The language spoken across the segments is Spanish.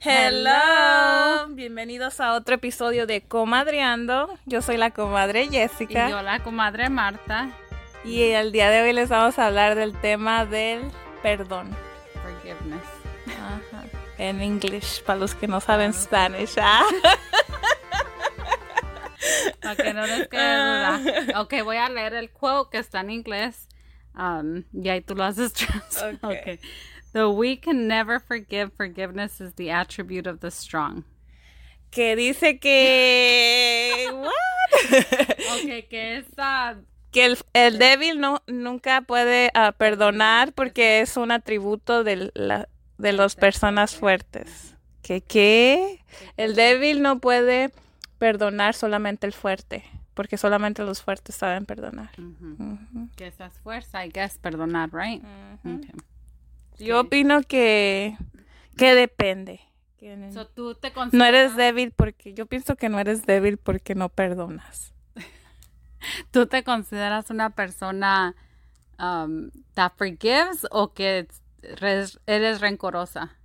Hello. Bienvenidos a otro episodio de Comadreando. Yo soy la comadre Jessica. Y yo la comadre Marta. Y el día de hoy les vamos a hablar del tema del perdón. Forgiveness. Ajá. En inglés, para los que no saben Spanish. ¿ah? Para que no les quede duda. Ok, voy a leer el quote que está en inglés. Um, y ahí tú lo haces trans- Ok. okay. The weak can never forgive. Forgiveness is the attribute of the strong. Que dice que. ¿What? Ok, que esa. que el, el débil no, nunca puede ah, perdonar porque es un atributo de, la, de las personas fuertes. ¿Que qué? El débil no puede perdonar solamente el fuerte, porque solamente los fuertes saben perdonar. Que esa es fuerza, I guess, perdonar, right? Okay. Yo opino que, que depende. So, tú te no eres débil porque yo pienso que no eres débil porque no perdonas. ¿Tú te consideras una persona um, that forgives o que res- eres rencorosa?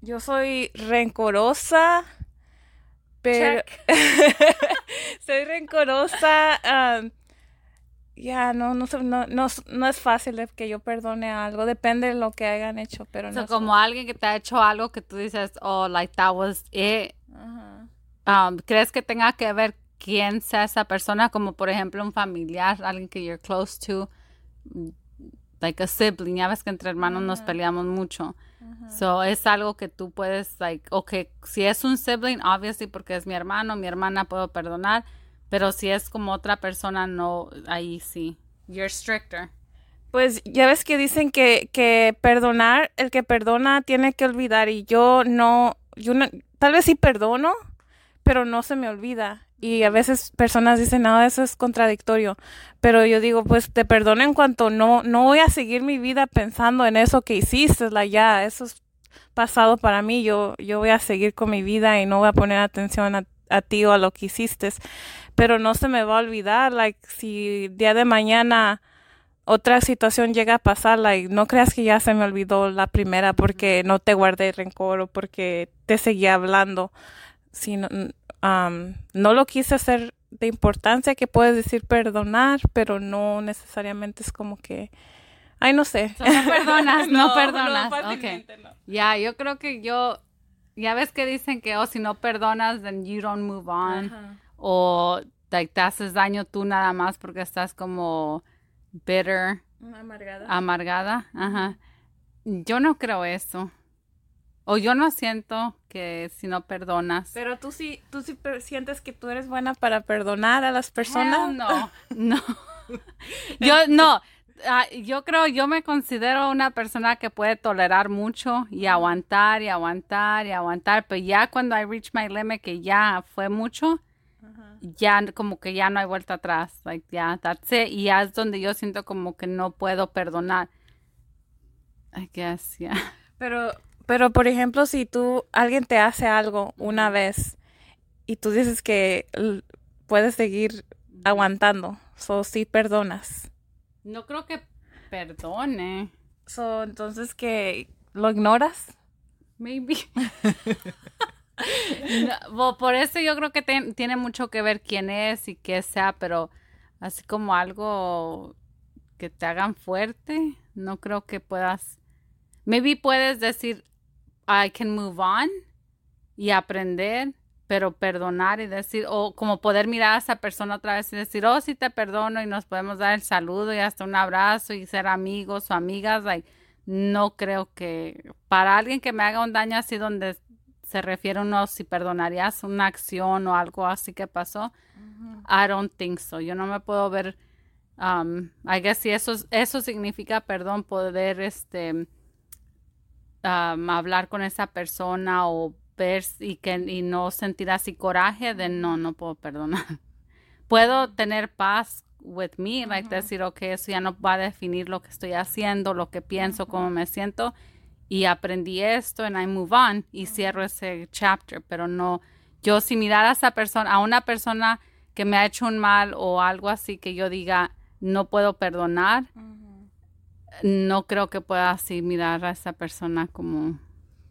Yo soy rencorosa, pero soy rencorosa. um, ya, no, no, no, no, es- no es fácil que yo perdone algo. Depende de lo que hayan hecho, pero O no. como alguien que te ha hecho algo que tú dices, oh, like that was it. Um, ¿Crees que tenga que ver quién sea esa persona? Como por ejemplo un familiar, alguien que you're close to, like a sibling. Ya ves que entre hermanos nos peleamos mucho. So es algo que tú puedes, like, okay, si es un sibling, obviously porque es mi hermano, mi hermana puedo perdonar. Pero si es como otra persona, no, ahí sí. You're stricter. Pues ya ves que dicen que, que perdonar, el que perdona tiene que olvidar y yo no, yo no, tal vez sí perdono, pero no se me olvida. Y a veces personas dicen, no, eso es contradictorio. Pero yo digo, pues te perdono en cuanto no, no voy a seguir mi vida pensando en eso que hiciste, la ya, eso es pasado para mí. Yo, yo voy a seguir con mi vida y no voy a poner atención a, a ti o a lo que hiciste. Pero no se me va a olvidar, like, si día de mañana otra situación llega a pasar, like, no creas que ya se me olvidó la primera porque no te guardé rencor o porque te seguía hablando. Sino, um, no lo quise hacer de importancia que puedes decir perdonar, pero no necesariamente es como que, ay, no sé. So, no perdonas, no, perdonas. ok. fácilmente no. Ya, yo creo que yo, ya ves que dicen que, oh, si no perdonas, then you don't move on. Ajá. O like, te haces daño tú nada más porque estás como bitter, amargada. amargada. Ajá. Yo no creo eso. O yo no siento que si no perdonas. Pero tú sí, tú sí sientes que tú eres buena para perdonar a las personas. Hell no, no. Yo no. Ah, yo creo, yo me considero una persona que puede tolerar mucho y aguantar y aguantar y aguantar, pero ya cuando I reach my limit, que ya fue mucho, ya como que ya no hay vuelta atrás, like ya, that's it, y ya es donde yo siento como que no puedo perdonar. I guess, yeah. Pero, pero por ejemplo, si tú, alguien te hace algo una vez y tú dices que puedes seguir aguantando, so sí perdonas. No creo que perdone, So, entonces que lo ignoras. maybe. No, por eso yo creo que tiene mucho que ver quién es y qué sea, pero así como algo que te hagan fuerte, no creo que puedas. Maybe puedes decir, I can move on y aprender, pero perdonar y decir, o como poder mirar a esa persona otra vez y decir, oh, sí te perdono y nos podemos dar el saludo y hasta un abrazo y ser amigos o amigas, like, no creo que para alguien que me haga un daño así donde se refiere uno si perdonarías una acción o algo así que pasó, I don't think so. Yo no me puedo ver, um, I guess si eso, eso significa, perdón, poder este um, hablar con esa persona o ver y que y no sentir así coraje, de no, no puedo perdonar. Puedo tener paz with me, like decir, ok, eso ya no va a definir lo que estoy haciendo, lo que pienso, cómo me siento, y aprendí esto, and I move on, y cierro ese chapter, pero no, yo si mirar a esa persona, a una persona que me ha hecho un mal o algo así que yo diga, no puedo perdonar, no creo que pueda así mirar a esa persona como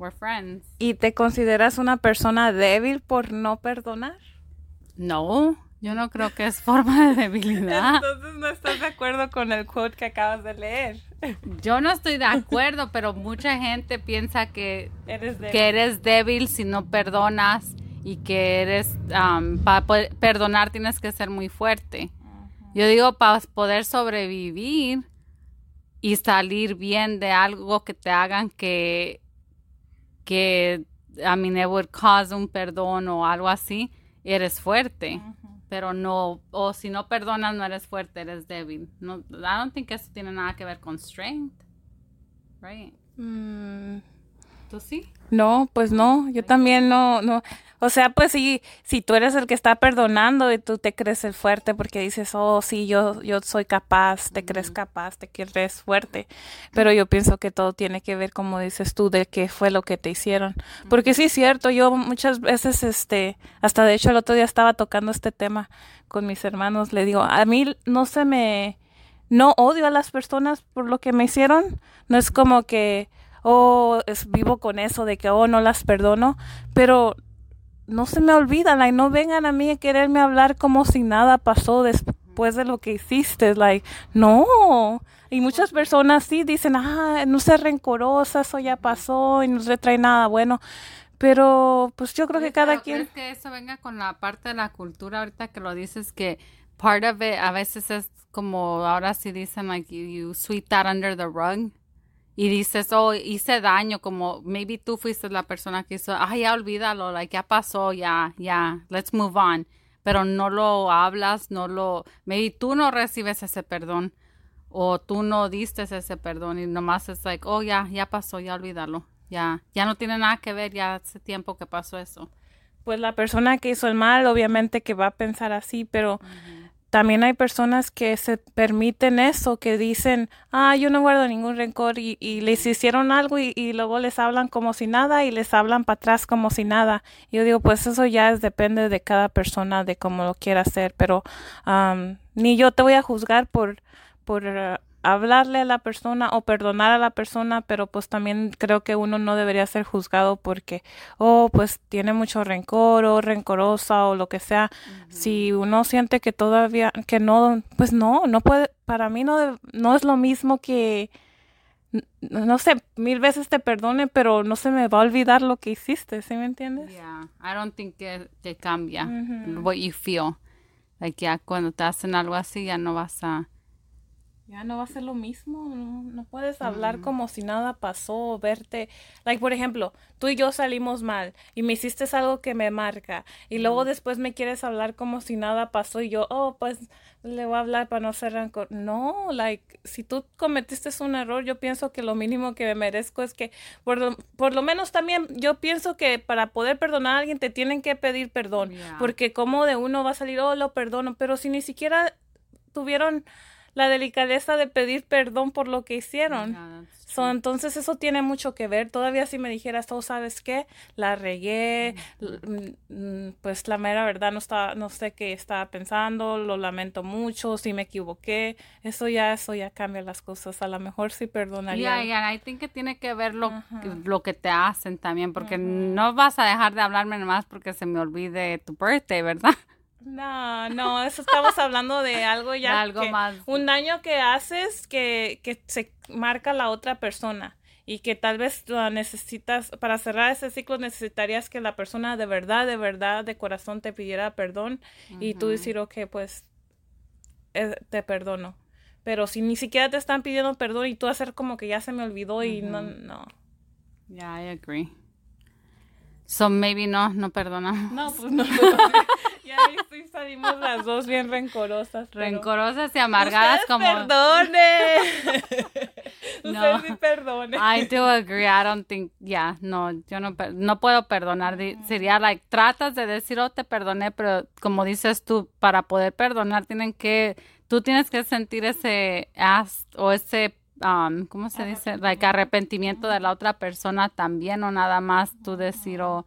we're friends. ¿Y te consideras una persona débil por no perdonar? No, yo no creo que es forma de debilidad. Entonces no estás de acuerdo con el quote que acabas de leer. Yo no estoy de acuerdo, pero mucha gente piensa que Eres débil. que eres débil si no perdonas y que eres um, para perdonar tienes que ser muy fuerte. Yo digo para poder sobrevivir y salir bien de algo que te hagan que que a mí me would cause un perdón o algo así, eres fuerte. Pero no, o si no perdonas, no eres fuerte, eres débil. No, I don't think eso tiene nada que ver con strength. Right? Mm, ¿Tú sí? No, pues no, yo también no, no, o sea, pues sí, si tú eres el que está perdonando y tú te crees el fuerte porque dices, oh, sí, yo, yo soy capaz, te crees capaz, te crees fuerte, pero yo pienso que todo tiene que ver, como dices tú, de qué fue lo que te hicieron, porque sí es cierto, yo muchas veces, este, hasta de hecho el otro día estaba tocando este tema con mis hermanos, le digo, a mí no se me, no odio a las personas por lo que me hicieron, no es como que oh, es, vivo con eso de que, oh, no las perdono, pero no se me olvida, like, no vengan a mí a quererme hablar como si nada pasó después de lo que hiciste, like, no. Y muchas personas sí dicen, ah, no seas rencorosa, eso ya pasó y no se trae nada bueno. Pero, pues yo creo que cada Pero quien... ¿crees que eso venga con la parte de la cultura ahorita que lo dices que part of it a veces es como ahora sí dicen like you, you sweep that under the rug y dices, oh, hice daño, como maybe tú fuiste la persona que hizo, ay, ya olvídalo, like, ya pasó, ya, ya, let's move on. Pero no lo hablas, no lo, maybe tú no recibes ese perdón o tú no diste ese perdón y nomás es like, oh, ya, ya pasó, ya olvídalo, ya, ya no tiene nada que ver, ya hace tiempo que pasó eso. Pues la persona que hizo el mal, obviamente que va a pensar así, pero también hay personas que se permiten eso, que dicen, ah, yo no guardo ningún rencor y, y les hicieron algo y, y, luego les hablan como si nada y les hablan para atrás como si nada. Yo digo, pues eso ya es, depende de cada persona, de cómo lo quiera hacer, pero um, ni yo te voy a juzgar por, por hablarle a la persona o perdonar a la persona, pero pues también creo que uno no debería ser juzgado porque, oh, pues tiene mucho rencor o rencorosa o lo que sea. Uh -huh. Si uno siente que todavía, que no, pues no, no puede, para mí no, no es lo mismo que, no sé, mil veces te perdone, pero no se me va a olvidar lo que hiciste, ¿sí me entiendes? Yeah, I don't think que, que cambia uh -huh. what you feel. Like ya cuando te hacen algo así ya no vas a ya no va a ser lo mismo, no, no puedes hablar mm. como si nada pasó, verte, like por ejemplo, tú y yo salimos mal y me hiciste algo que me marca y luego mm. después me quieres hablar como si nada pasó y yo, oh, pues le voy a hablar para no ser rancor. No, like, si tú cometiste un error, yo pienso que lo mínimo que me merezco es que, por lo, por lo menos también, yo pienso que para poder perdonar a alguien te tienen que pedir perdón, Yeah. porque como de uno va a salir, oh, lo perdono, pero si ni siquiera tuvieron la delicadeza de pedir perdón por lo que hicieron. So, entonces eso tiene mucho que ver. Todavía si me dijeras, oh, ¿sabes qué? La regué, l- mm, pues la mera verdad no está, no sé qué estaba pensando, lo lamento mucho, si me equivoqué. Eso ya, eso ya cambia las cosas. A lo mejor sí perdonaría. Yeah, yeah, I think que tiene que ver lo, Ajá. lo que te hacen también, porque no vas a dejar de hablarme nomás porque se me olvide tu birthday, ¿verdad? No, no, eso estamos hablando de algo ya. De algo que- más. Un daño que haces que, que se marca la otra persona y que tal vez lo necesitas, para cerrar ese ciclo necesitarías que la persona de verdad, de verdad, de corazón te pidiera perdón y tú decir, ok, pues eh, te perdono. Pero si ni siquiera te están pidiendo perdón y tú hacer como que ya se me olvidó y no, no. Yeah, I agree. So maybe no, no perdona. No, pues no. ya sí salimos las dos bien rencorosas. pero- Rencorosas y amargadas como... perdone. No. Ustedes sí perdone. I do agree. I don't think, yeah, no, yo no, no puedo perdonar. Sería like, tratas de decir, oh, te perdoné, pero como dices tú, para poder perdonar tienen que, tú tienes que sentir ese as o ese, um, ¿cómo se dice? Like, arrepentimiento de la otra persona también, o nada más tú decir, oh,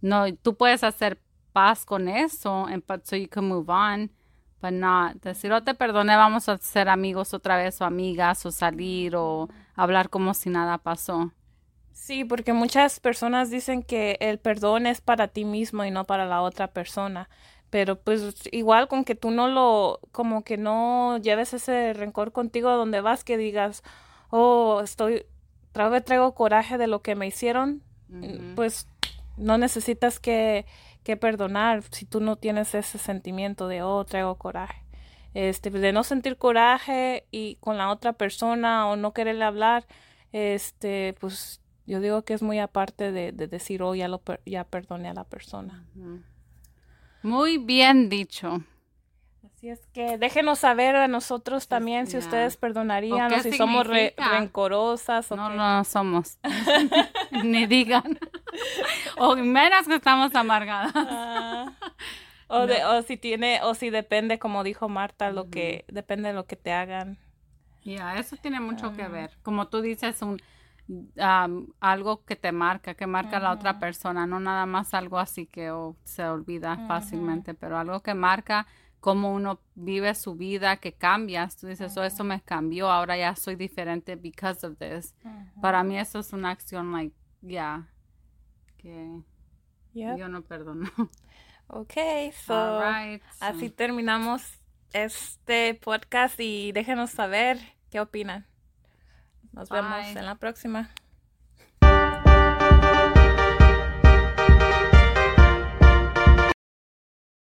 no, tú puedes hacer paz con eso, and, but so you can move on. But not decir, oh, te perdoné, vamos a ser amigos otra vez, o amigas, o salir, o hablar como si nada pasó. Sí, porque muchas personas dicen que el perdón es para ti mismo y no para la otra persona. Pero pues igual con que tú no lo, como que no lleves ese rencor contigo a donde vas, que digas, oh, estoy, traigo, traigo coraje de lo que me hicieron, pues no necesitas que, que perdonar si tú no tienes ese sentimiento de, oh, traigo coraje. Este, de no sentir coraje y con la otra persona o no quererle hablar, este, pues yo digo que es muy aparte de, de decir, oh, ya, lo ya perdoné a la persona. Muy bien dicho. Así es que déjenos saber a nosotros también si ustedes perdonarían o, si somos rencorosas. O no, no somos. Ni digan. O menos que estamos amargadas. Ah. o, de, o si tiene, o si depende, como dijo Marta, lo que depende de lo que te hagan. Ya, eso tiene mucho que ver. Como tú dices, un algo que te marca, que marca a la otra persona, no nada más algo así que oh, se olvida fácilmente, pero algo que marca cómo uno vive su vida, que cambias. Tú dices, oh, eso me cambió, ahora ya soy diferente because of this. Para mí eso es una acción, like, ya, que yo no perdono. Ok, so, así terminamos este podcast y déjenos saber qué opinan. Nos vemos en la próxima.